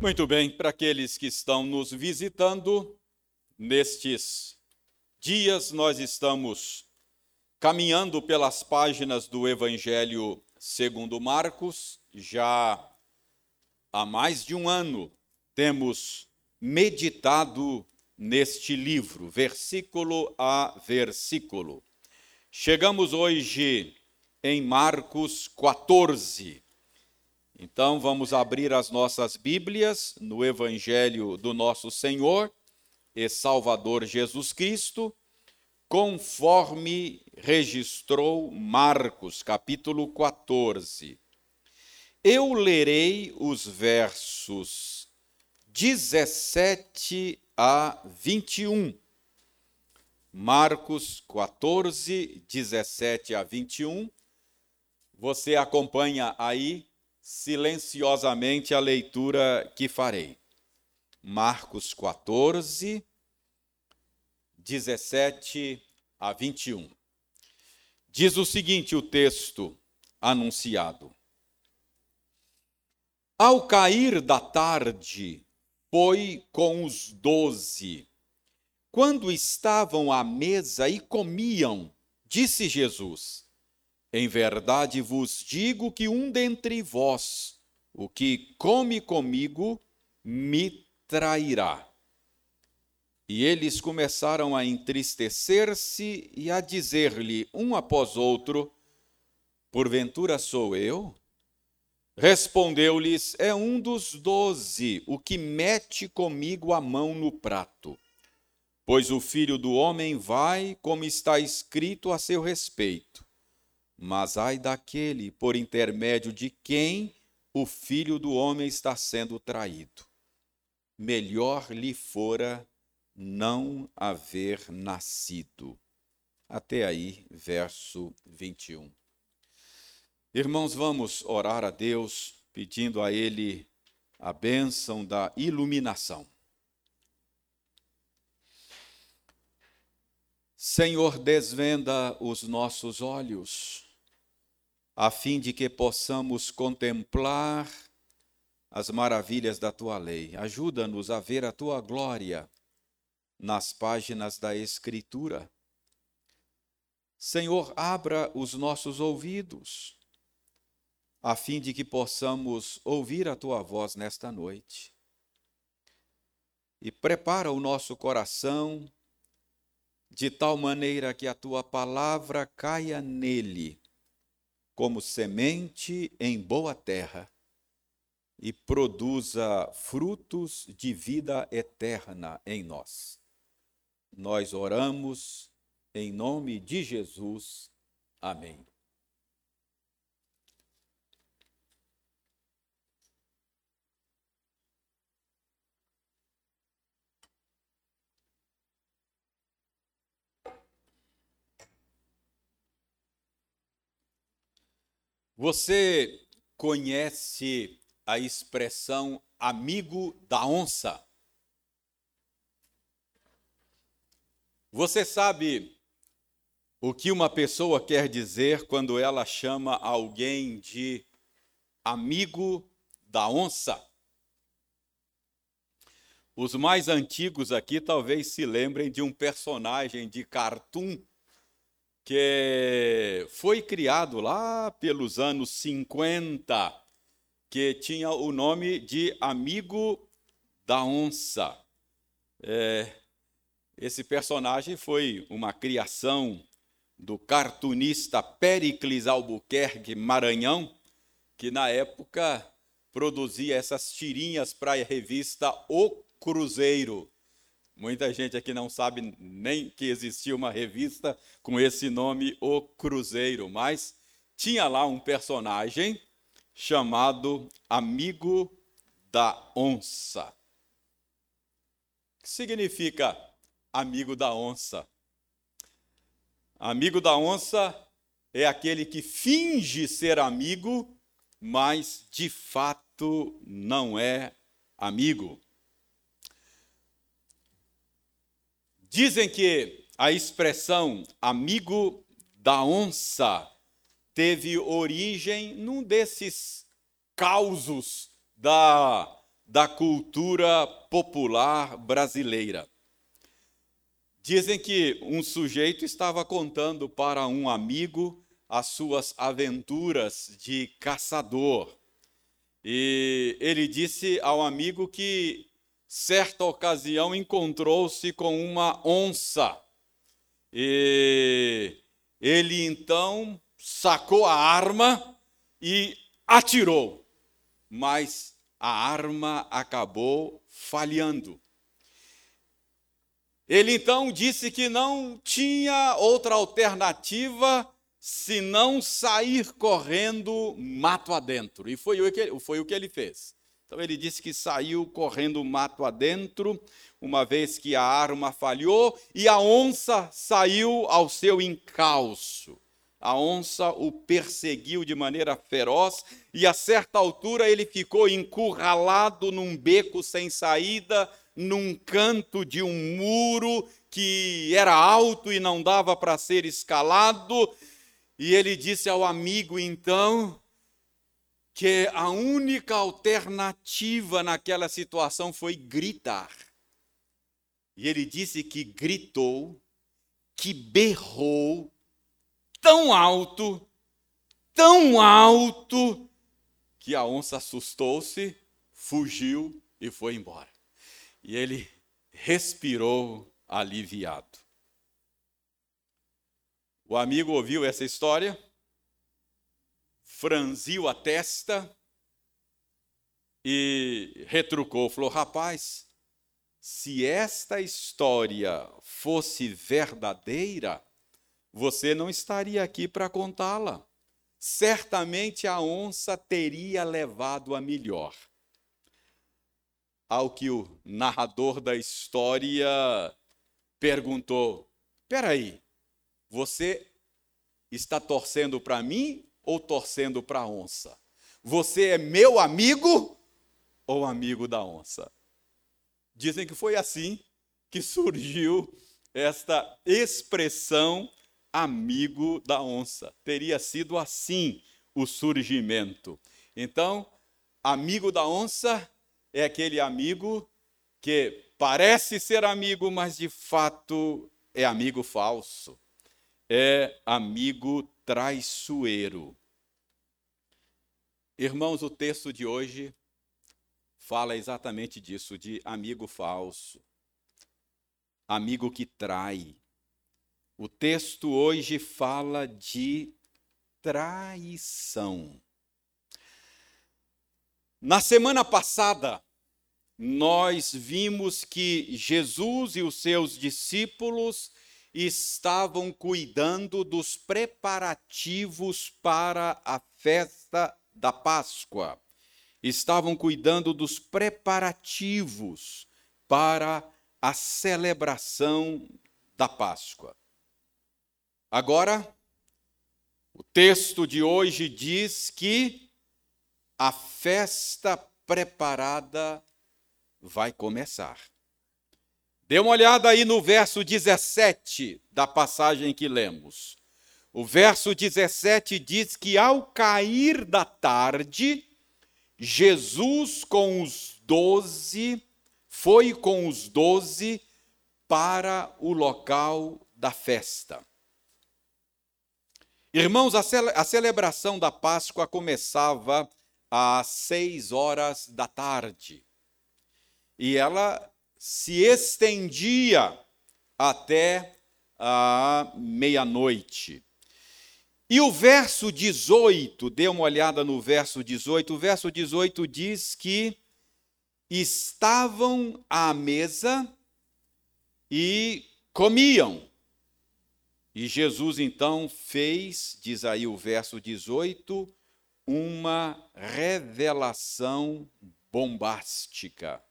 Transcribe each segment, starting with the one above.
Muito bem, para aqueles que estão nos visitando, nestes dias nós estamos caminhando pelas páginas do Evangelho segundo Marcos, já há mais de um ano temos meditado neste livro, versículo a versículo. Chegamos hoje em Marcos 14. Então vamos abrir as nossas Bíblias no Evangelho do nosso Senhor e Salvador Jesus Cristo, conforme registrou Marcos, capítulo 14. Eu lerei os versos 17 a 21. Marcos 14, 17 a 21. Você acompanha aí silenciosamente a leitura que farei. Marcos 14, 17 a 21. Diz o seguinte o texto anunciado: Ao cair da tarde, foi com os doze. Quando estavam à mesa e comiam, disse Jesus: em verdade vos digo que um dentre vós, o que come comigo, me trairá. E eles começaram a entristecer-se e a dizer-lhe um após outro: Porventura sou eu? Respondeu-lhes: É um dos doze, o que mete comigo a mão no prato. Pois o filho do homem vai, como está escrito a seu respeito. Mas ai daquele por intermédio de quem o filho do homem está sendo traído. Melhor lhe fora não haver nascido. Até aí, verso 21. Irmãos, vamos orar a Deus, pedindo a Ele a bênção da iluminação. Senhor, desvenda os nossos olhos a fim de que possamos contemplar as maravilhas da tua lei. Ajuda-nos a ver a tua glória nas páginas da Escritura. Senhor, abra os nossos ouvidos, a fim de que possamos ouvir a tua voz nesta noite. E prepara o nosso coração de tal maneira que a tua palavra caia nele como semente em boa terra e produza frutos de vida eterna em nós. Nós oramos em nome de Jesus. Amém. Você conhece a expressão amigo da onça? Você sabe o que uma pessoa quer dizer quando ela chama alguém de amigo da onça? Os mais antigos aqui talvez se lembrem de um personagem de cartoon que foi criado lá pelos anos 50, que tinha o nome de Amigo da Onça. É, esse personagem foi uma criação do cartunista Pericles Albuquerque Maranhão, que na época produzia essas tirinhas para a revista O Cruzeiro. Muita gente aqui não sabe nem que existia uma revista com esse nome, O Cruzeiro, mas tinha lá um personagem chamado Amigo da Onça. O que significa amigo da onça? Amigo da onça é aquele que finge ser amigo, mas de fato não é amigo. Dizem que a expressão amigo da onça teve origem num desses causos da, da cultura popular brasileira. Dizem que um sujeito estava contando para um amigo as suas aventuras de caçador. E ele disse ao amigo que, certa ocasião, encontrou-se com uma onça. E ele então sacou a arma e atirou, mas a arma acabou falhando. Ele então disse que não tinha outra alternativa senão sair correndo mato adentro. E foi o que, foi o que ele fez. Então ele disse que saiu correndo mato adentro, uma vez que a arma falhou, e a onça saiu ao seu encalço. A onça o perseguiu de maneira feroz, e a certa altura ele ficou encurralado num beco sem saída, num canto de um muro que era alto e não dava para ser escalado. E ele disse ao amigo então que a única alternativa naquela situação foi gritar. E ele disse que gritou, que berrou tão alto, tão alto, que a onça assustou-se, fugiu e foi embora e ele respirou aliviado. O amigo ouviu essa história, franziu a testa e retrucou, falou: rapaz, se esta história fosse verdadeira, você não estaria aqui para contá-la. Certamente a onça teria levado a melhor ao que o narrador da história perguntou: Peraí, você está torcendo para mim ou torcendo para a onça? Você é meu amigo ou amigo da onça? Dizem que foi assim que surgiu esta expressão amigo da onça. Teria sido assim o surgimento. Então, amigo da onça é aquele amigo que parece ser amigo, mas de fato é amigo falso. É amigo traiçoeiro. Irmãos, o texto de hoje fala exatamente disso, de amigo falso, amigo que trai. O texto hoje fala de traição. Na semana passada, nós vimos que Jesus e os seus discípulos estavam cuidando dos preparativos para a festa da Páscoa. Estavam cuidando dos preparativos para a celebração da Páscoa. Agora, o texto de hoje diz que a festa preparada vai começar. Dê uma olhada aí no verso 17 da passagem que lemos. O verso 17 diz que ao cair da tarde, Jesus com os doze, foi com os doze para o local da festa. Irmãos, a celebração da Páscoa começava às seis horas da tarde. E ela se estendia até a meia-noite. E o verso 18, dê uma olhada no verso 18, o verso 18 diz que estavam à mesa e comiam. E Jesus então fez, diz aí o verso 18, uma revelação bombástica.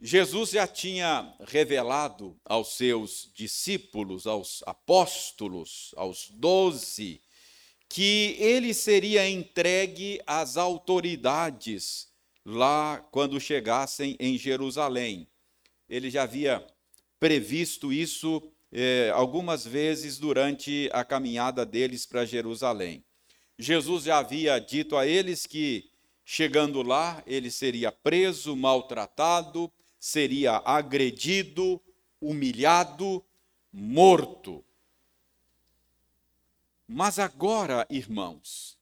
Jesus já tinha revelado aos seus discípulos, aos apóstolos, aos doze, que ele seria entregue às autoridades lá quando chegassem em Jerusalém. Ele já havia previsto isso eh, algumas vezes durante a caminhada deles para Jerusalém. Jesus já havia dito a eles que Chegando lá, ele seria preso, maltratado, seria agredido, humilhado, morto. Mas agora, irmãos,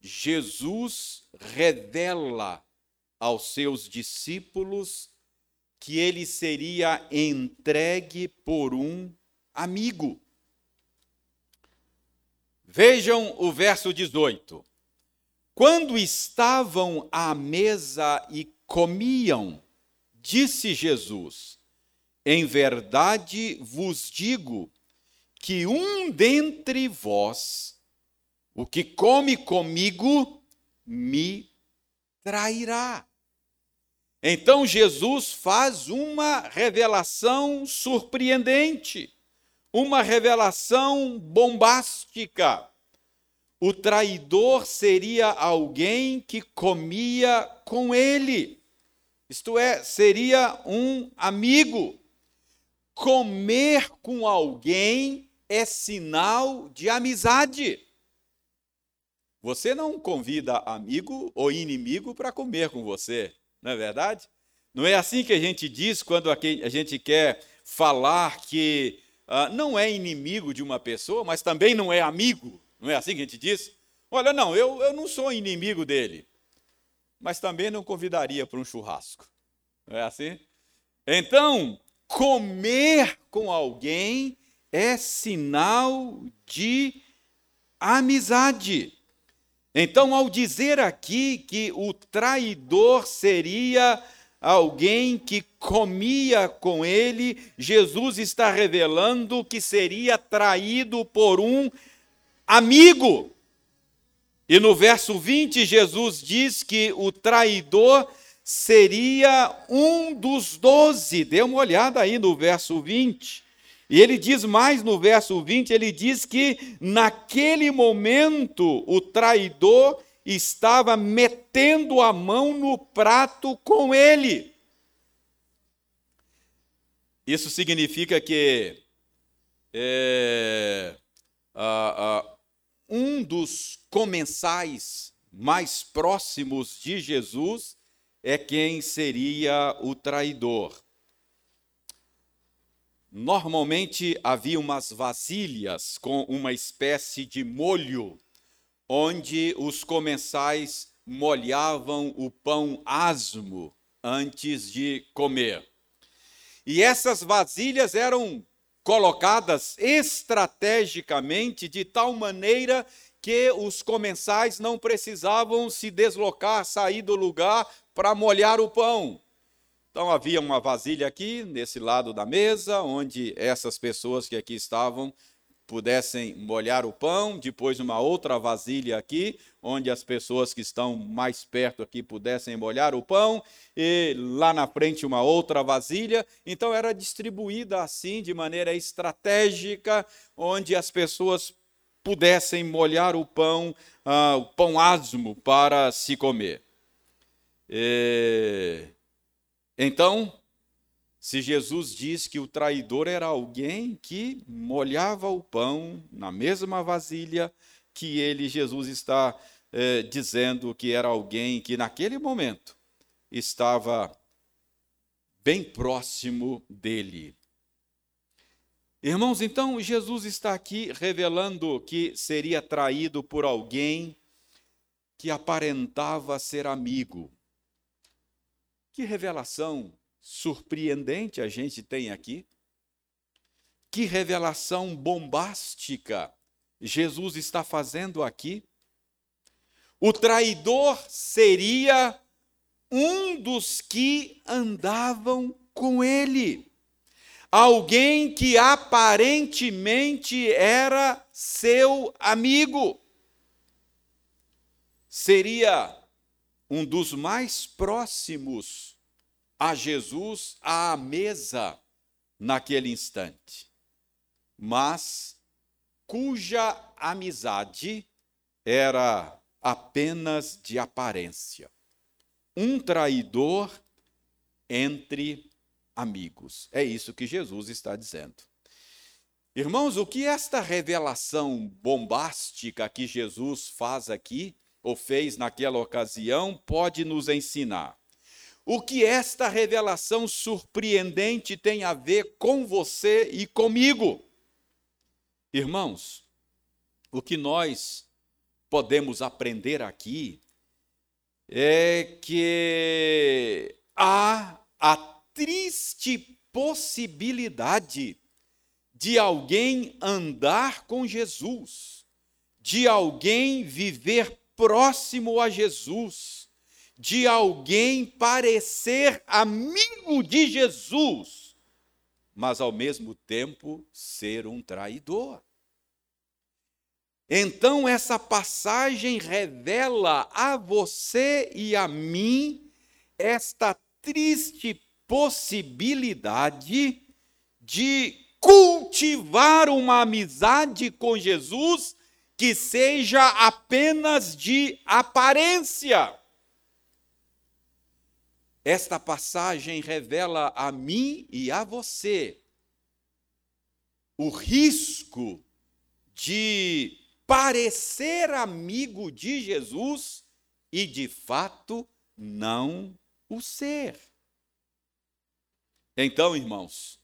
Jesus revela aos seus discípulos que ele seria entregue por um amigo. Vejam o verso 18. Quando estavam à mesa e comiam, disse Jesus: Em verdade vos digo que um dentre vós, o que come comigo, me trairá. Então Jesus faz uma revelação surpreendente, uma revelação bombástica. O traidor seria alguém que comia com ele, isto é, seria um amigo. Comer com alguém é sinal de amizade. Você não convida amigo ou inimigo para comer com você não é verdade? Não é assim que a gente diz quando a gente quer falar que uh, não é inimigo de uma pessoa, mas também não é amigo. Não é assim que a gente diz? Olha, não, eu, eu não sou inimigo dele, mas também não convidaria para um churrasco. Não é assim? Então, comer com alguém é sinal de amizade. Então, ao dizer aqui que o traidor seria alguém que comia com ele, Jesus está revelando que seria traído por um amigo. E no verso 20, Jesus diz que o traidor seria um dos doze. Dê uma olhada aí no verso 20. E ele diz mais no verso 20: ele diz que naquele momento o traidor estava metendo a mão no prato com ele. Isso significa que é, a, a, um dos comensais mais próximos de Jesus é quem seria o traidor. Normalmente havia umas vasilhas com uma espécie de molho, onde os comensais molhavam o pão asmo antes de comer. E essas vasilhas eram colocadas estrategicamente de tal maneira que os comensais não precisavam se deslocar, sair do lugar para molhar o pão. Então havia uma vasilha aqui, nesse lado da mesa, onde essas pessoas que aqui estavam pudessem molhar o pão, depois uma outra vasilha aqui, onde as pessoas que estão mais perto aqui pudessem molhar o pão, e lá na frente uma outra vasilha. Então era distribuída assim, de maneira estratégica, onde as pessoas pudessem molhar o pão, uh, o pão asmo para se comer. E... Então, se Jesus diz que o traidor era alguém que molhava o pão na mesma vasilha que ele, Jesus, está eh, dizendo que era alguém que naquele momento estava bem próximo dele. Irmãos, então Jesus está aqui revelando que seria traído por alguém que aparentava ser amigo, que revelação surpreendente a gente tem aqui. Que revelação bombástica Jesus está fazendo aqui. O traidor seria um dos que andavam com ele. Alguém que aparentemente era seu amigo. Seria um dos mais próximos a Jesus à mesa naquele instante, mas cuja amizade era apenas de aparência. Um traidor entre amigos. É isso que Jesus está dizendo. Irmãos, o que esta revelação bombástica que Jesus faz aqui ou fez naquela ocasião, pode nos ensinar. O que esta revelação surpreendente tem a ver com você e comigo? Irmãos, o que nós podemos aprender aqui é que há a triste possibilidade de alguém andar com Jesus, de alguém viver próximo a Jesus, de alguém parecer amigo de Jesus, mas ao mesmo tempo ser um traidor. Então, essa passagem revela a você e a mim esta triste possibilidade de cultivar uma amizade com Jesus que seja apenas de aparência. Esta passagem revela a mim e a você o risco de parecer amigo de Jesus e de fato não o ser. Então, irmãos,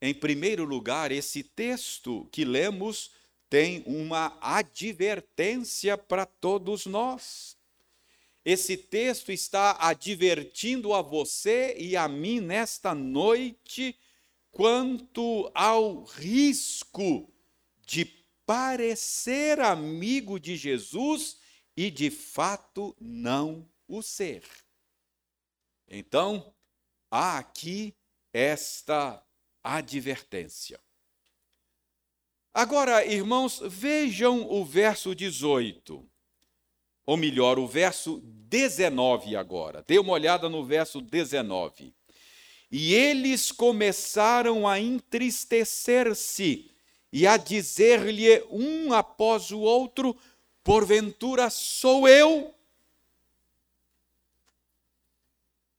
em primeiro lugar, esse texto que lemos tem uma advertência para todos nós. Esse texto está advertindo a você e a mim nesta noite quanto ao risco de parecer amigo de Jesus e de fato não o ser. Então, há aqui esta advertência. Agora, irmãos, vejam o verso 18. Ou melhor, o verso 19 agora. Dê uma olhada no verso 19. E eles começaram a entristecer-se e a dizer-lhe um após o outro: Porventura sou eu?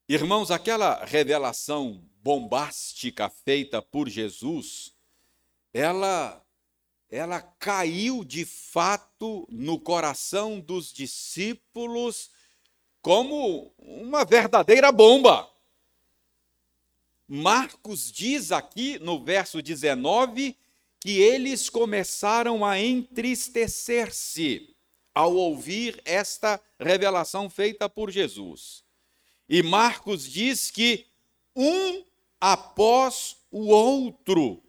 Irmãos, aquela revelação bombástica feita por Jesus, ela ela caiu de fato no coração dos discípulos como uma verdadeira bomba. Marcos diz aqui no verso 19 que eles começaram a entristecer-se ao ouvir esta revelação feita por Jesus. E Marcos diz que um após o outro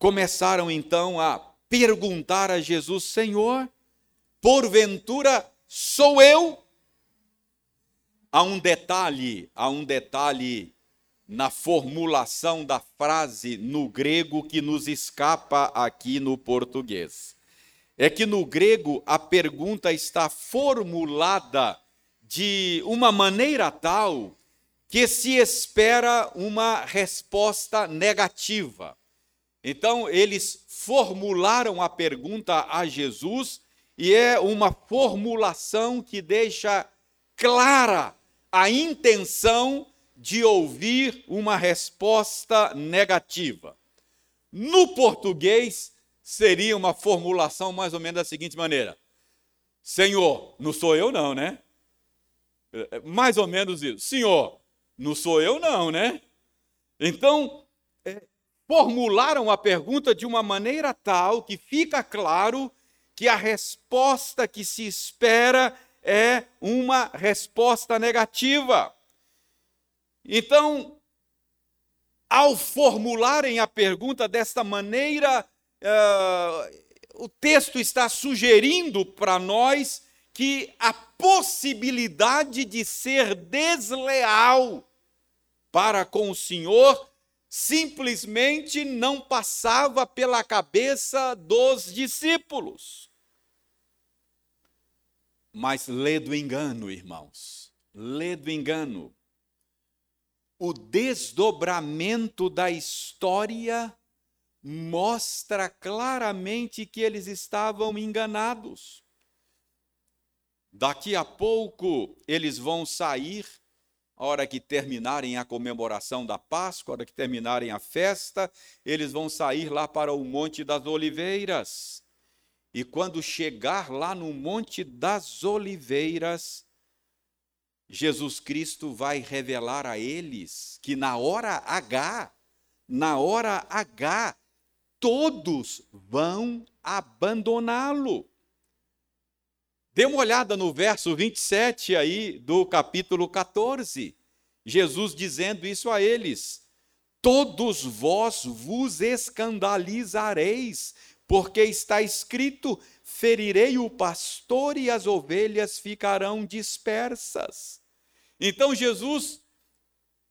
começaram então a perguntar a Jesus: Senhor, porventura sou eu? Há um detalhe, há um detalhe na formulação da frase no grego que nos escapa aqui no português. É que no grego a pergunta está formulada de uma maneira tal que se espera uma resposta negativa. Então, eles formularam a pergunta a Jesus e é uma formulação que deixa clara a intenção de ouvir uma resposta negativa. No português, seria uma formulação mais ou menos da seguinte maneira: Senhor, não sou eu, não, né? É, é mais ou menos isso. Senhor, não sou eu, não, né? Então, formularam a pergunta de uma maneira tal que fica claro que a resposta que se espera é uma resposta negativa. Então, ao formularem a pergunta desta maneira, uh, o texto está sugerindo para nós que a possibilidade de ser desleal para com o Senhor simplesmente não passava pela cabeça dos discípulos. Mas lê do engano, irmãos, lê do engano o desdobramento da história mostra claramente que eles estavam enganados. Daqui a pouco eles vão sair, a hora que terminarem a comemoração da Páscoa, a hora que terminarem a festa, eles vão sair lá para o Monte das Oliveiras. E quando chegar lá no Monte das Oliveiras, Jesus Cristo vai revelar a eles que na hora H, na hora H, todos vão abandoná-lo. Dê uma olhada no verso 27 aí do capítulo 14. Jesus dizendo isso a eles: Todos vós vos escandalizareis, porque está escrito: ferirei o pastor e as ovelhas ficarão dispersas. Então Jesus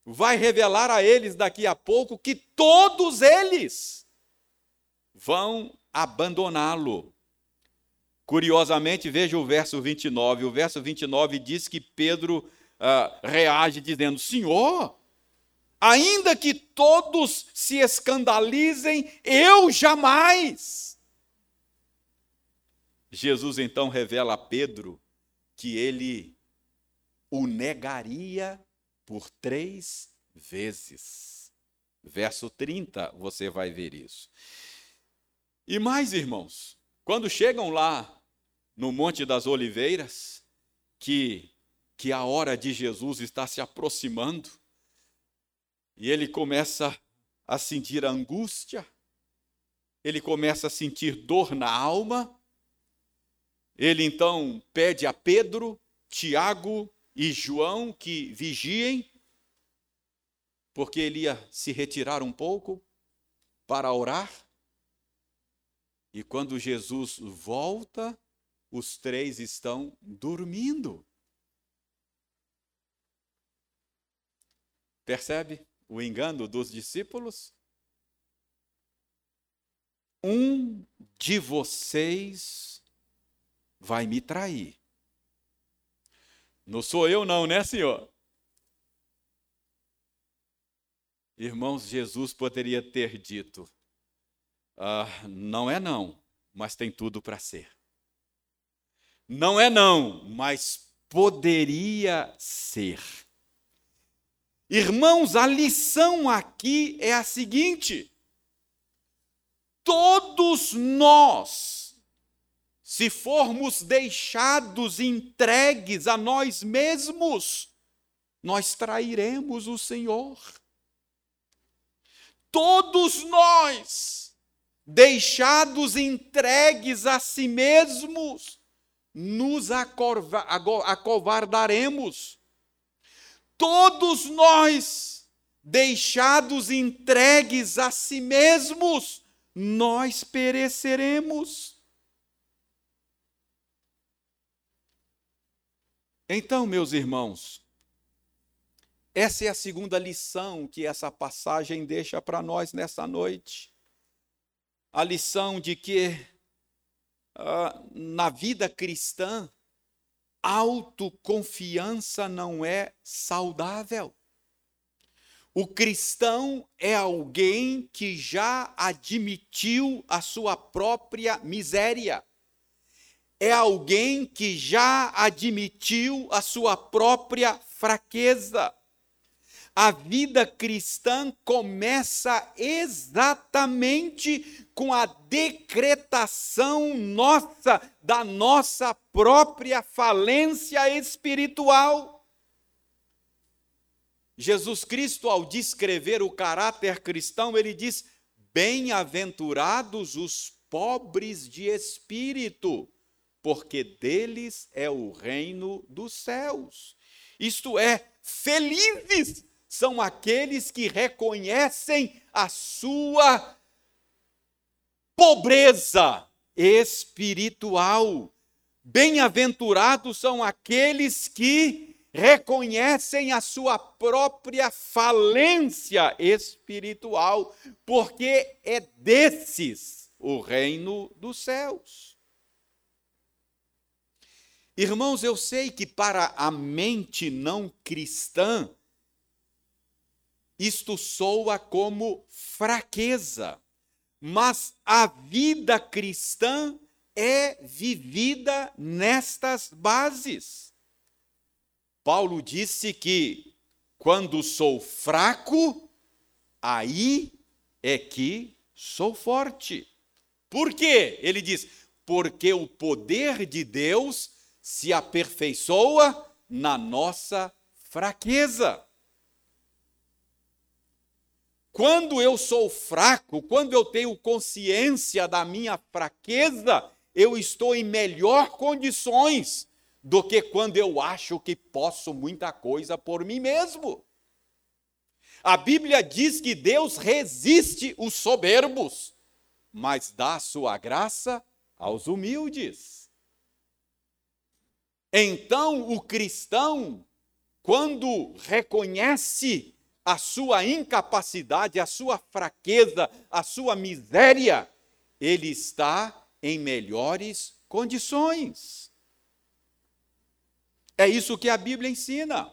vai revelar a eles daqui a pouco que todos eles vão abandoná-lo. Curiosamente, veja o verso 29. O verso 29 diz que Pedro uh, reage dizendo: Senhor, ainda que todos se escandalizem, eu jamais. Jesus então revela a Pedro que ele o negaria por três vezes. Verso 30, você vai ver isso. E mais, irmãos, quando chegam lá no Monte das Oliveiras, que, que a hora de Jesus está se aproximando, e ele começa a sentir angústia, ele começa a sentir dor na alma, ele então pede a Pedro, Tiago e João que vigiem, porque ele ia se retirar um pouco para orar. E quando Jesus volta, os três estão dormindo. Percebe o engano dos discípulos? Um de vocês vai me trair. Não sou eu, não, né, senhor? Irmãos, Jesus poderia ter dito: ah, não é não, mas tem tudo para ser. Não é não, mas poderia ser. Irmãos, a lição aqui é a seguinte: todos nós, se formos deixados entregues a nós mesmos, nós trairemos o Senhor. Todos nós, deixados entregues a si mesmos, nos acovardaremos. Todos nós, deixados entregues a si mesmos, nós pereceremos. Então, meus irmãos, essa é a segunda lição que essa passagem deixa para nós nessa noite. A lição de que uh, na vida cristã, autoconfiança não é saudável. O cristão é alguém que já admitiu a sua própria miséria. É alguém que já admitiu a sua própria fraqueza. A vida cristã começa exatamente com a decretação nossa da nossa própria falência espiritual. Jesus Cristo, ao descrever o caráter cristão, ele diz: Bem-aventurados os pobres de espírito, porque deles é o reino dos céus. Isto é, felizes são aqueles que reconhecem a sua pobreza espiritual. Bem-aventurados são aqueles que reconhecem a sua própria falência espiritual, porque é desses o reino dos céus. Irmãos, eu sei que para a mente não cristã, isto soa como fraqueza, mas a vida cristã é vivida nestas bases. Paulo disse que quando sou fraco, aí é que sou forte. Por quê? Ele diz: porque o poder de Deus se aperfeiçoa na nossa fraqueza. Quando eu sou fraco, quando eu tenho consciência da minha fraqueza, eu estou em melhor condições do que quando eu acho que posso muita coisa por mim mesmo. A Bíblia diz que Deus resiste os soberbos, mas dá sua graça aos humildes. Então, o cristão, quando reconhece a sua incapacidade, a sua fraqueza, a sua miséria, ele está em melhores condições. É isso que a Bíblia ensina.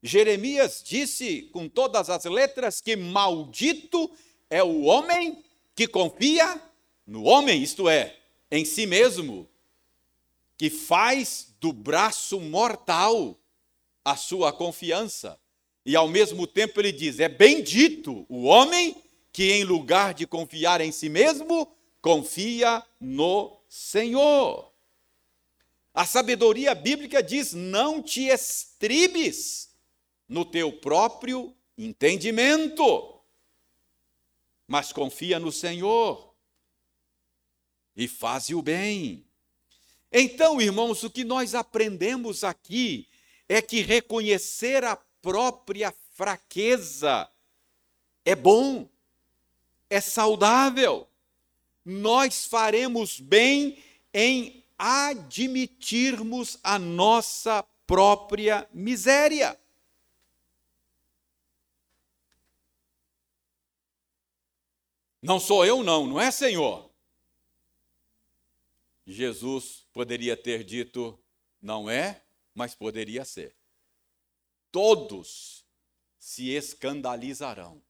Jeremias disse com todas as letras que maldito é o homem que confia no homem, isto é, em si mesmo, que faz do braço mortal a sua confiança. E ao mesmo tempo ele diz: é bendito o homem que, em lugar de confiar em si mesmo, confia no Senhor. A sabedoria bíblica diz: não te estribes no teu próprio entendimento, mas confia no Senhor e faze o bem. Então, irmãos, o que nós aprendemos aqui é que reconhecer a própria fraqueza é bom, é saudável. Nós faremos bem em admitirmos a nossa própria miséria. Não sou eu, não, não é, Senhor? Jesus poderia ter dito, não é, mas poderia ser. Todos se escandalizarão,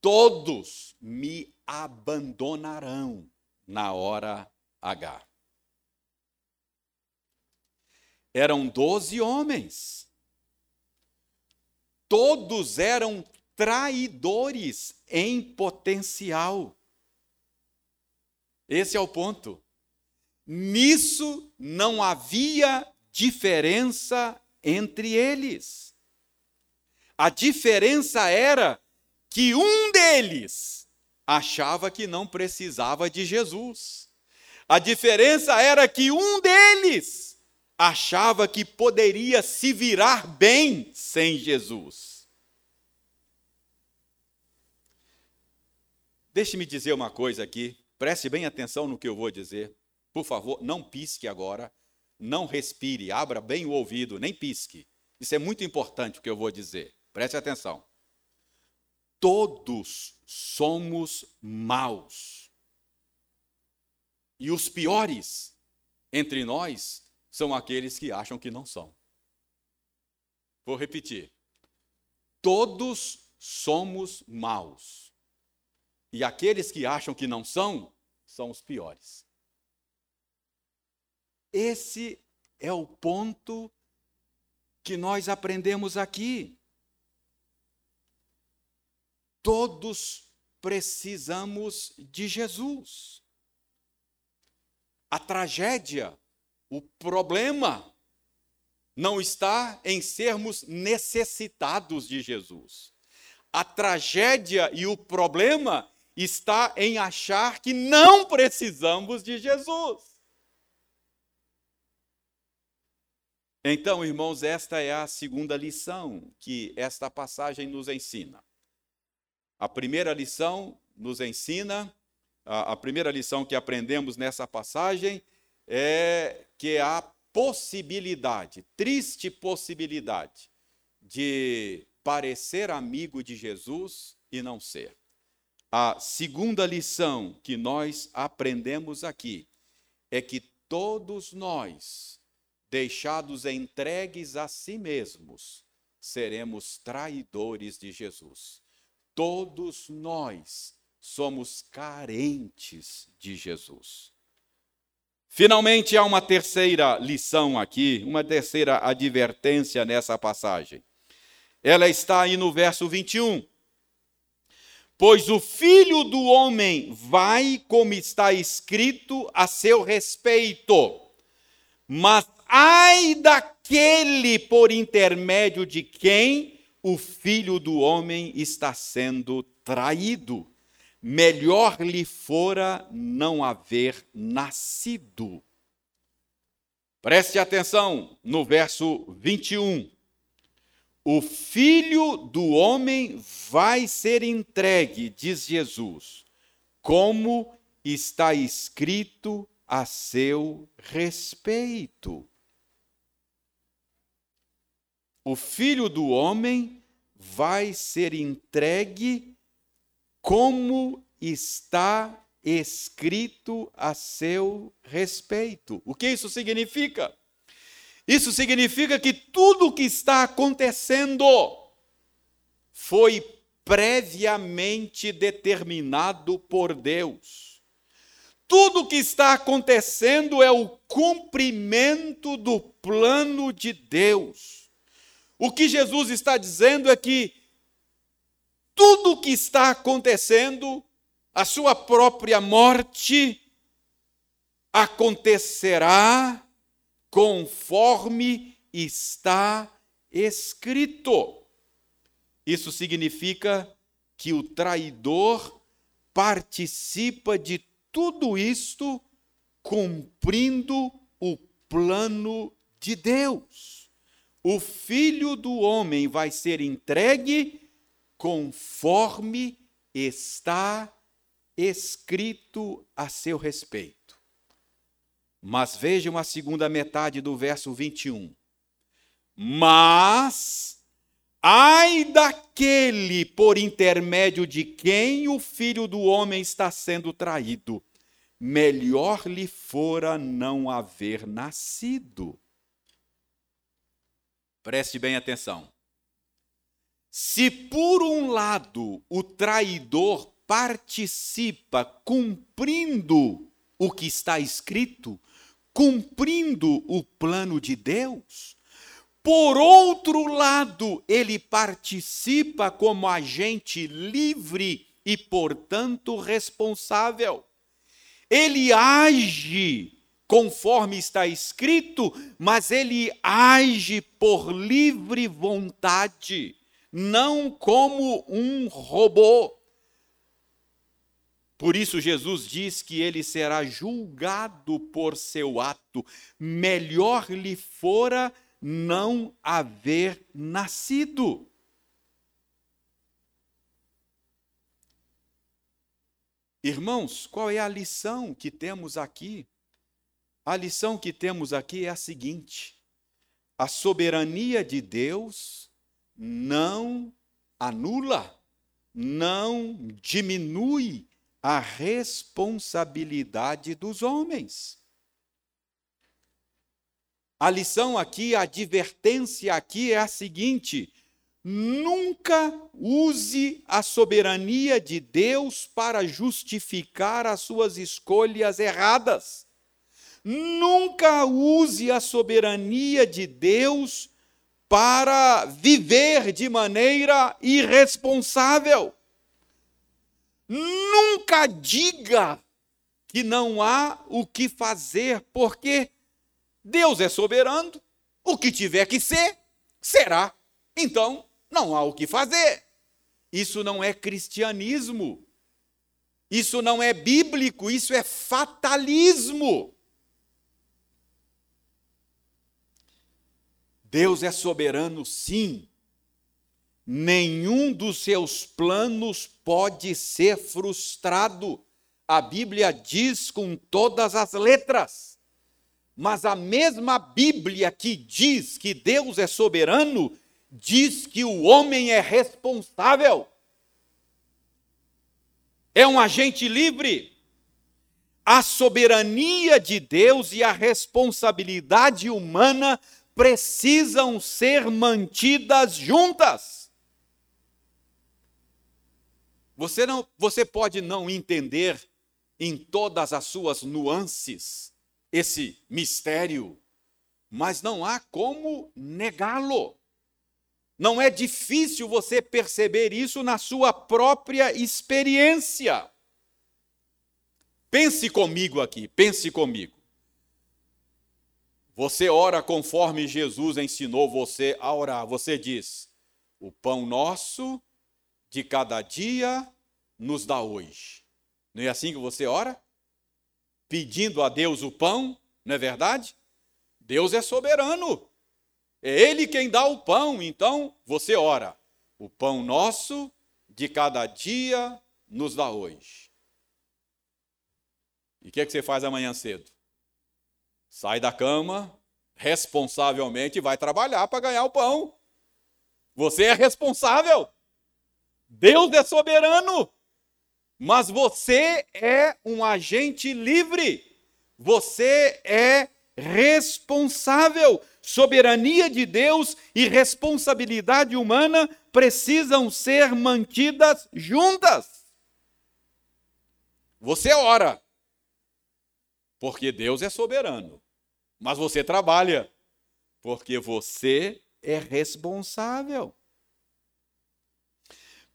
todos me abandonarão na hora H. Eram doze homens, todos eram traidores em potencial. Esse é o ponto. Nisso não havia diferença entre eles. A diferença era que um deles achava que não precisava de Jesus. A diferença era que um deles achava que poderia se virar bem sem Jesus. Deixe-me dizer uma coisa aqui, preste bem atenção no que eu vou dizer. Por favor, não pisque agora, não respire, abra bem o ouvido, nem pisque. Isso é muito importante o que eu vou dizer. Preste atenção. Todos somos maus. E os piores entre nós são aqueles que acham que não são. Vou repetir. Todos somos maus. E aqueles que acham que não são, são os piores. Esse é o ponto que nós aprendemos aqui. Todos precisamos de Jesus. A tragédia, o problema, não está em sermos necessitados de Jesus. A tragédia e o problema está em achar que não precisamos de Jesus. Então, irmãos, esta é a segunda lição que esta passagem nos ensina. A primeira lição nos ensina, a, primeira lição que aprendemos nessa passagem é que há possibilidade, triste possibilidade, de parecer amigo de Jesus e não ser. A segunda lição que nós aprendemos aqui é que todos nós, deixados entregues a si mesmos, seremos traidores de Jesus. Todos nós somos carentes de Jesus. Finalmente, há uma terceira lição aqui, uma terceira advertência nessa passagem. Ela está aí no verso 21 Pois o filho do homem vai, como está escrito a seu respeito. Mas ai daquele por intermédio de quem o filho do homem está sendo traído. Melhor lhe fora não haver nascido. Preste atenção no verso 21 o filho do homem vai ser entregue, diz Jesus, como está escrito a seu respeito. O filho do homem vai ser entregue como está escrito a seu respeito. O que isso significa? Isso significa que tudo o que está acontecendo foi previamente determinado por Deus. Tudo o que está acontecendo é o cumprimento do plano de Deus. O que Jesus está dizendo é que tudo o que está acontecendo, a sua própria morte, acontecerá conforme está escrito. Isso significa que o traidor participa de tudo isto cumprindo o plano de Deus. O filho do homem vai ser entregue conforme está escrito a seu respeito. Mas vejam a segunda metade do verso 21. Mas, ai daquele por intermédio de quem o filho do homem está sendo traído, melhor lhe fora não haver nascido. Preste bem atenção. Se por um lado o traidor participa cumprindo o que está escrito, cumprindo o plano de Deus. Por outro lado, ele participa como agente livre e, portanto, responsável. Ele age conforme está escrito, mas ele age por livre vontade, não como um robô. Por isso, Jesus diz que ele será julgado por seu ato. Melhor lhe fora não haver nascido. Irmãos, qual é a lição que temos aqui? A lição que temos aqui é a seguinte: a soberania de Deus não anula, não diminui a responsabilidade dos homens. A lição aqui, a advertência aqui é a seguinte: nunca use a soberania de Deus para justificar as suas escolhas erradas. Nunca use a soberania de Deus para viver de maneira irresponsável. Nunca diga que não há o que fazer, porque Deus é soberano, o que tiver que ser, será. Então, não há o que fazer. Isso não é cristianismo. Isso não é bíblico, isso é fatalismo. Deus é soberano, sim, nenhum dos seus planos pode ser frustrado. A Bíblia diz com todas as letras. Mas a mesma Bíblia que diz que Deus é soberano, diz que o homem é responsável. É um agente livre. A soberania de Deus e a responsabilidade humana precisam ser mantidas juntas. Você, não, você pode não entender em todas as suas nuances esse mistério, mas não há como negá-lo. Não é difícil você perceber isso na sua própria experiência. Pense comigo aqui, pense comigo. Você ora conforme Jesus ensinou você a orar. Você diz: O pão nosso de cada dia nos dá hoje. Não é assim que você ora? Pedindo a Deus o pão, não é verdade? Deus é soberano. É Ele quem dá o pão. Então você ora: O pão nosso de cada dia nos dá hoje. E o que, é que você faz amanhã cedo? Sai da cama, responsavelmente, e vai trabalhar para ganhar o pão. Você é responsável. Deus é soberano. Mas você é um agente livre. Você é responsável. Soberania de Deus e responsabilidade humana precisam ser mantidas juntas. Você ora, porque Deus é soberano. Mas você trabalha, porque você é responsável.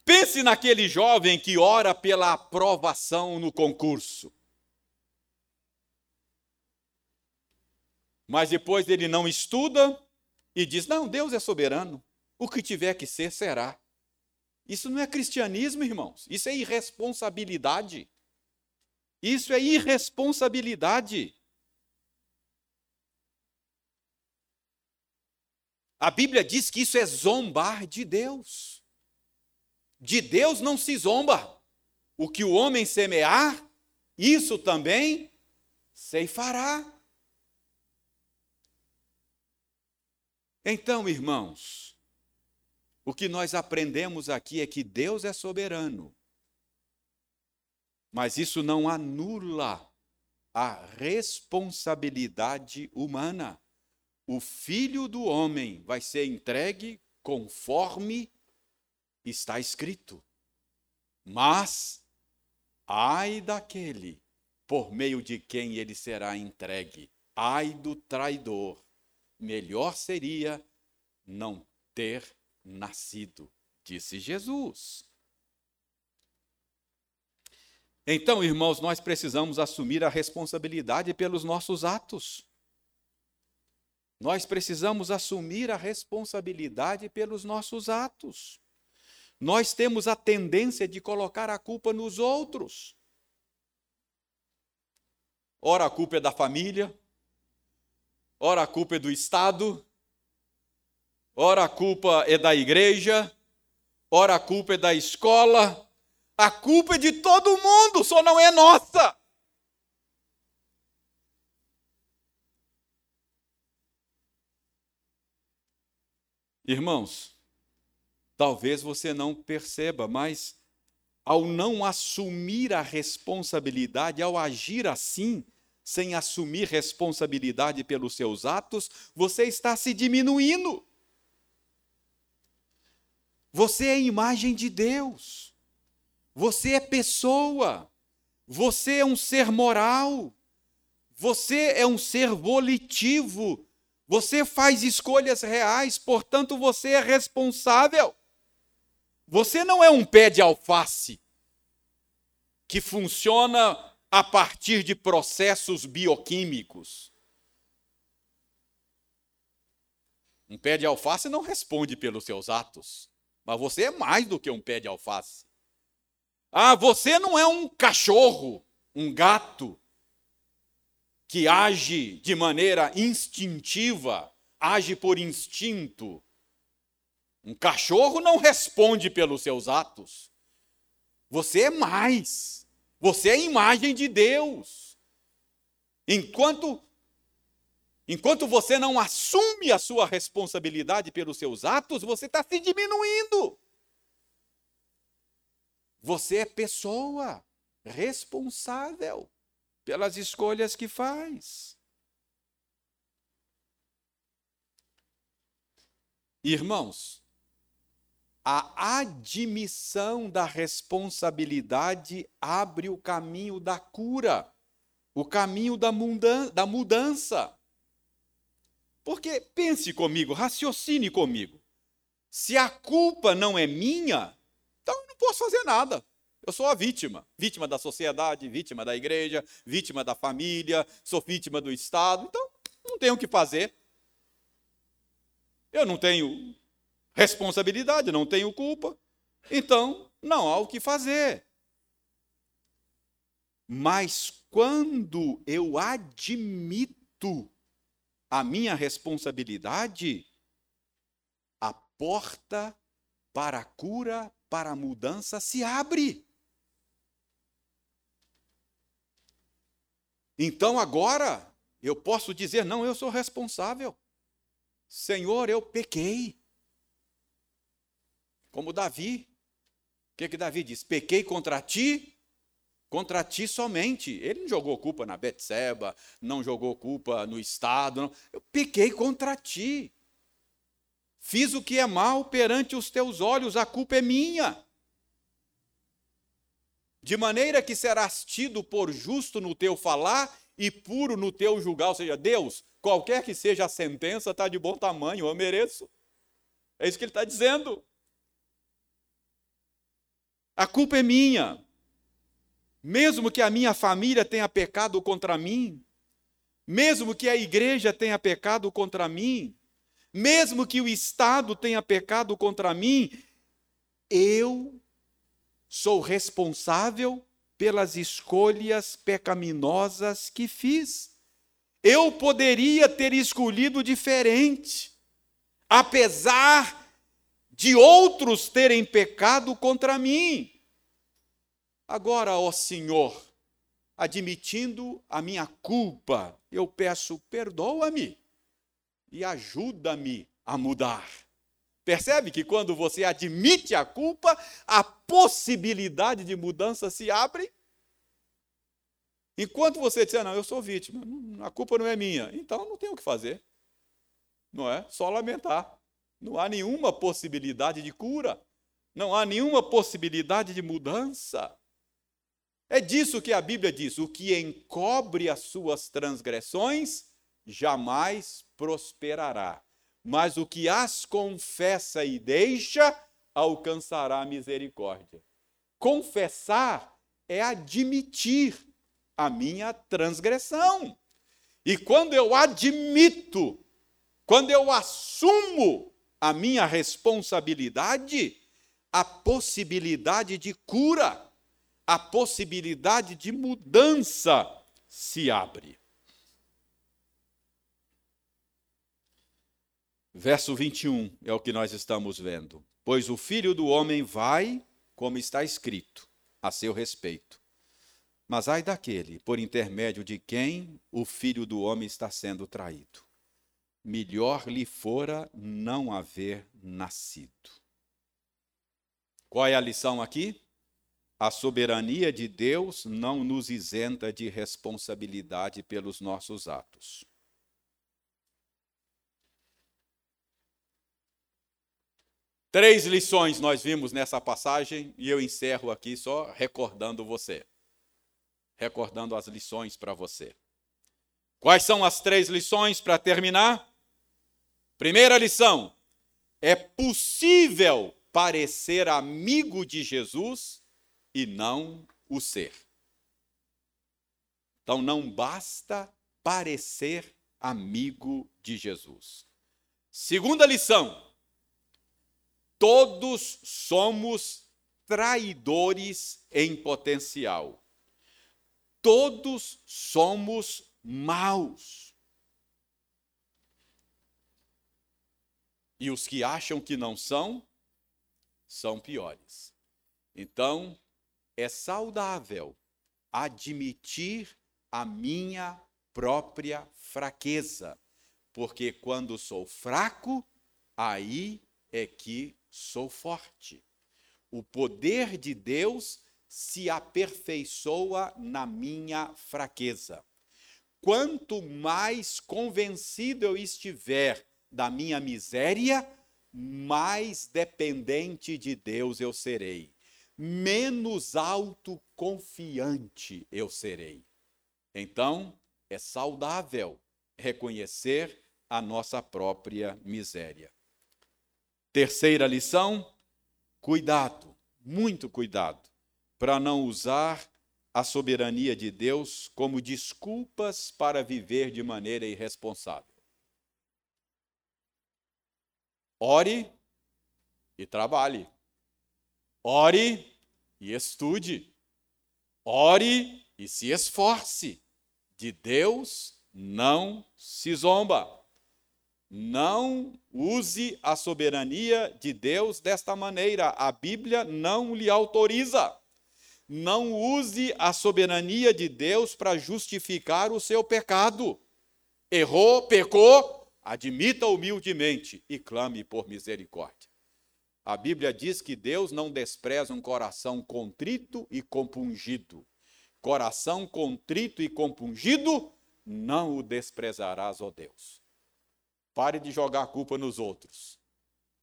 Pense naquele jovem que ora pela aprovação no concurso. Mas depois ele não estuda e diz: Não, Deus é soberano. O que tiver que ser, será. Isso não é cristianismo, irmãos. Isso é irresponsabilidade. Isso é irresponsabilidade. A Bíblia diz que isso é zombar de Deus. De Deus não se zomba. O que o homem semear, isso também ceifará. Então, irmãos, o que nós aprendemos aqui é que Deus é soberano. Mas isso não anula a responsabilidade humana. O filho do homem vai ser entregue conforme está escrito. Mas, ai daquele por meio de quem ele será entregue, ai do traidor, melhor seria não ter nascido, disse Jesus. Então, irmãos, nós precisamos assumir a responsabilidade pelos nossos atos. Nós precisamos assumir a responsabilidade pelos nossos atos. Nós temos a tendência de colocar a culpa nos outros. Ora, a culpa é da família, ora, a culpa é do Estado, ora, a culpa é da igreja, ora, a culpa é da escola, a culpa é de todo mundo, só não é nossa. Irmãos, talvez você não perceba, mas ao não assumir a responsabilidade, ao agir assim, sem assumir responsabilidade pelos seus atos, você está se diminuindo. Você é imagem de Deus. Você é pessoa. Você é um ser moral. Você é um ser volitivo. Você faz escolhas reais, portanto, você é responsável. Você não é um pé de alface que funciona a partir de processos bioquímicos. Um pé de alface não responde pelos seus atos, mas você é mais do que um pé de alface. Ah, você não é um cachorro, um gato, que age de maneira instintiva, age por instinto. Um cachorro não responde pelos seus atos. Você é mais. Você é imagem de Deus. Enquanto enquanto você não assume a sua responsabilidade pelos seus atos, você está se diminuindo. Você é pessoa responsável pelas escolhas que faz. Irmãos, a admissão da responsabilidade abre o caminho da cura, o caminho da mudança. Porque pense comigo, raciocine comigo. Se a culpa não é minha, então eu não posso fazer nada. Eu sou a vítima, vítima da sociedade, vítima da igreja, vítima da família, sou vítima do Estado, então não tenho o que fazer. Eu não tenho responsabilidade, não tenho culpa, então não há o que fazer. Mas quando eu admito a minha responsabilidade, a porta para a cura, para a mudança se abre. Então agora eu posso dizer: não, eu sou responsável. Senhor, eu pequei. Como Davi. O que, que Davi diz? Pequei contra ti contra ti somente. Ele não jogou culpa na Betseba, não jogou culpa no Estado. Não. Eu pequei contra ti. Fiz o que é mal perante os teus olhos, a culpa é minha. De maneira que serás tido por justo no teu falar e puro no teu julgar. Ou seja, Deus, qualquer que seja a sentença, está de bom tamanho, eu mereço. É isso que ele está dizendo. A culpa é minha. Mesmo que a minha família tenha pecado contra mim, mesmo que a igreja tenha pecado contra mim, mesmo que o Estado tenha pecado contra mim, eu sou responsável pelas escolhas pecaminosas que fiz. Eu poderia ter escolhido diferente, apesar de outros terem pecado contra mim. Agora, ó Senhor, admitindo a minha culpa, eu peço, perdoa-me e ajuda-me a mudar. Percebe que quando você admite a culpa, a possibilidade de mudança se abre? Enquanto você disser, não, eu sou vítima, a culpa não é minha, então não tem o que fazer. Não é? Só lamentar. Não há nenhuma possibilidade de cura, não há nenhuma possibilidade de mudança. É disso que a Bíblia diz: o que encobre as suas transgressões jamais prosperará, mas o que as confessa e deixa alcançará misericórdia. Confessar é admitir a minha transgressão. E quando eu admito, quando eu assumo a minha responsabilidade, a possibilidade de cura a possibilidade de mudança se abre. Verso 21 é o que nós estamos vendo. Pois o filho do homem vai, como está escrito, a seu respeito. Mas ai daquele por intermédio de quem o filho do homem está sendo traído. Melhor lhe fora não haver nascido. Qual é a lição aqui? A soberania de Deus não nos isenta de responsabilidade pelos nossos atos. Três lições nós vimos nessa passagem e eu encerro aqui só recordando você. Recordando as lições para você. Quais são as três lições para terminar? Primeira lição: é possível parecer amigo de Jesus e não o ser. Então não basta parecer amigo de Jesus. Segunda lição: todos somos traidores em potencial. Todos somos maus. E os que acham que não são, são piores. Então, é saudável admitir a minha própria fraqueza, porque quando sou fraco, aí é que sou forte. O poder de Deus se aperfeiçoa na minha fraqueza. Quanto mais convencido eu estiver da minha miséria, mais dependente de Deus eu serei menos autoconfiante eu serei. Então, é saudável reconhecer a nossa própria miséria. Terceira lição: cuidado, muito cuidado, para não usar a soberania de Deus como desculpas para viver de maneira irresponsável. Ore e trabalhe. Ore e estude. Ore e se esforce. De Deus não se zomba. Não use a soberania de Deus desta maneira. A Bíblia não lhe autoriza. Não use a soberania de Deus para justificar o seu pecado. Errou, pecou, admita humildemente e clame por misericórdia. A Bíblia diz que Deus não despreza um coração contrito e compungido. Coração contrito e compungido, não o desprezarás, ó Deus. Pare de jogar a culpa nos outros.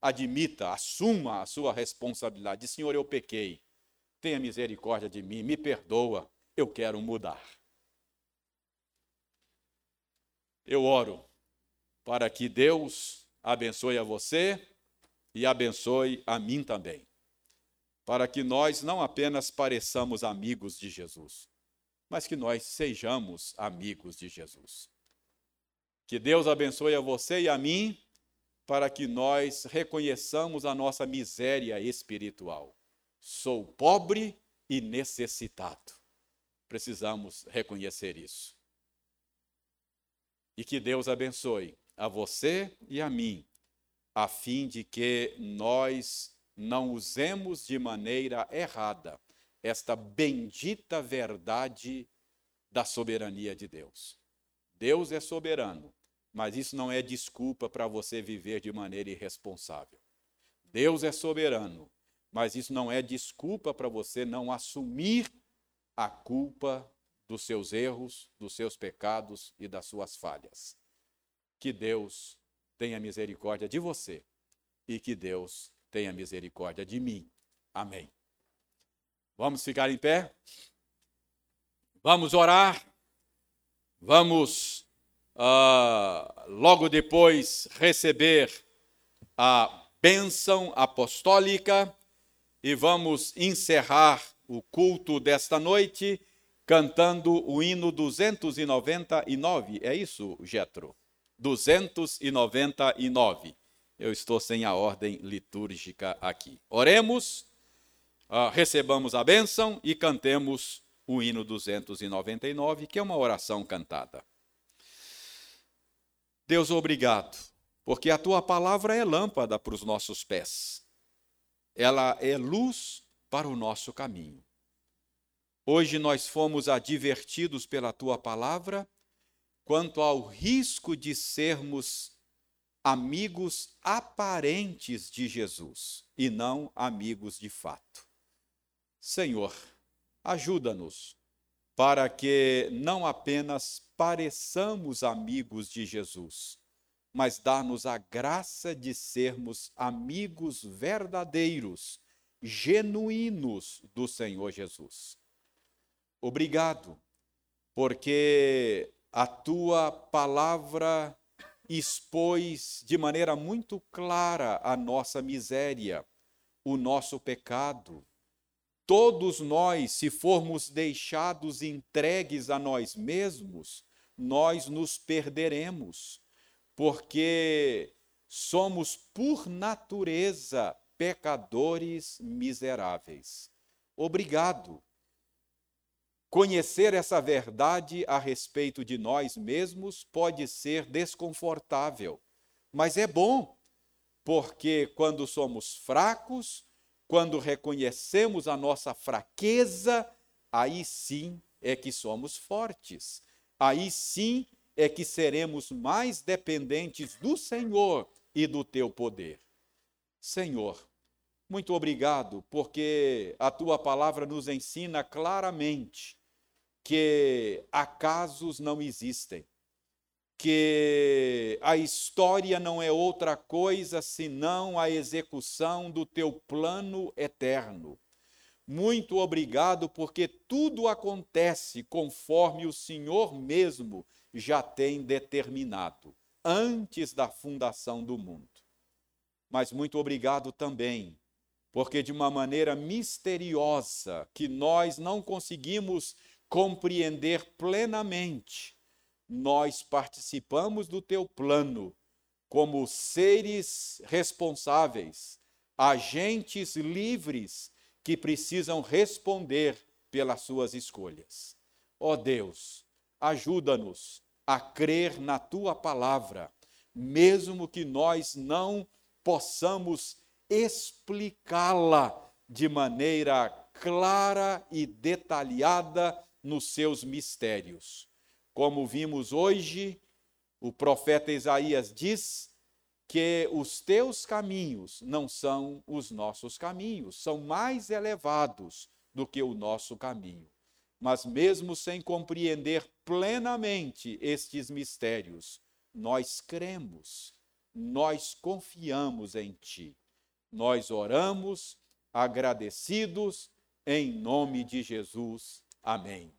Admita, assuma a sua responsabilidade. Senhor, eu pequei tenha misericórdia de mim, me perdoa, eu quero mudar. Eu oro para que Deus abençoe a você e abençoe a mim também. Para que nós não apenas pareçamos amigos de Jesus, mas que nós sejamos amigos de Jesus. Que Deus abençoe a você e a mim, para que nós reconheçamos a nossa miséria espiritual Sou pobre e necessitado. Precisamos reconhecer isso. E que Deus abençoe a você e a mim, a fim de que nós não usemos de maneira errada esta bendita verdade da soberania de Deus. Deus é soberano, mas isso não é desculpa para você viver de maneira irresponsável. Deus é soberano, mas isso não é desculpa para você não assumir a culpa dos seus erros, dos seus pecados e das suas falhas. Que Deus tenha misericórdia de você e que Deus tenha misericórdia de mim. Amém. Vamos ficar em pé? Vamos orar? Vamos uh, logo depois receber a bênção apostólica e vamos encerrar o culto desta noite cantando o hino 299. É isso, Getro? 299. Eu estou sem a ordem litúrgica aqui. Oremos, uh, recebamos a bênção e cantemos o hino 299, que é uma oração cantada. Deus, obrigado, porque a tua palavra é lâmpada para os nossos pés ela é luz para o nosso caminho. Hoje nós fomos advertidos pela tua palavra quanto ao risco de sermos amigos aparentes de Jesus e não amigos de fato. Senhor, ajuda-nos para que não apenas pareçamos amigos de Jesus, mas dá-nos a graça de sermos amigos verdadeiros, genuínos do Senhor Jesus. Obrigado, porque a tua palavra expôs de maneira muito clara a nossa miséria, o nosso pecado. Todos nós, se formos deixados entregues a nós mesmos, nós nos perderemos porque somos por natureza pecadores miseráveis. Obrigado. Conhecer essa verdade a respeito de nós mesmos pode ser desconfortável, mas é bom, porque quando somos fracos, quando reconhecemos a nossa fraqueza, aí sim é que somos fortes. Aí sim é que seremos mais dependentes do Senhor e do teu poder. Senhor, muito obrigado, porque a tua palavra nos ensina claramente que acasos não existem, que a história não é outra coisa senão a execução do teu plano eterno. Muito obrigado, porque tudo acontece conforme o Senhor mesmo já tem determinado, antes da fundação do mundo. mas muito obrigado também, porque de uma maneira misteriosa que nós não conseguimos compreender plenamente, nós participamos do teu plano como seres responsáveis, agentes livres que precisam responder pelas suas escolhas. Ó oh Deus, ajuda-nos a crer na tua palavra, mesmo que nós não possamos explicá-la de maneira clara e detalhada nos seus mistérios. Como vimos hoje, o profeta Isaías diz que os teus caminhos não são os nossos caminhos, são mais elevados do que o nosso caminho. Mas mesmo sem compreender plenamente estes mistérios, nós cremos, nós confiamos em Ti. Nós oramos agradecidos em nome de Jesus. Amém.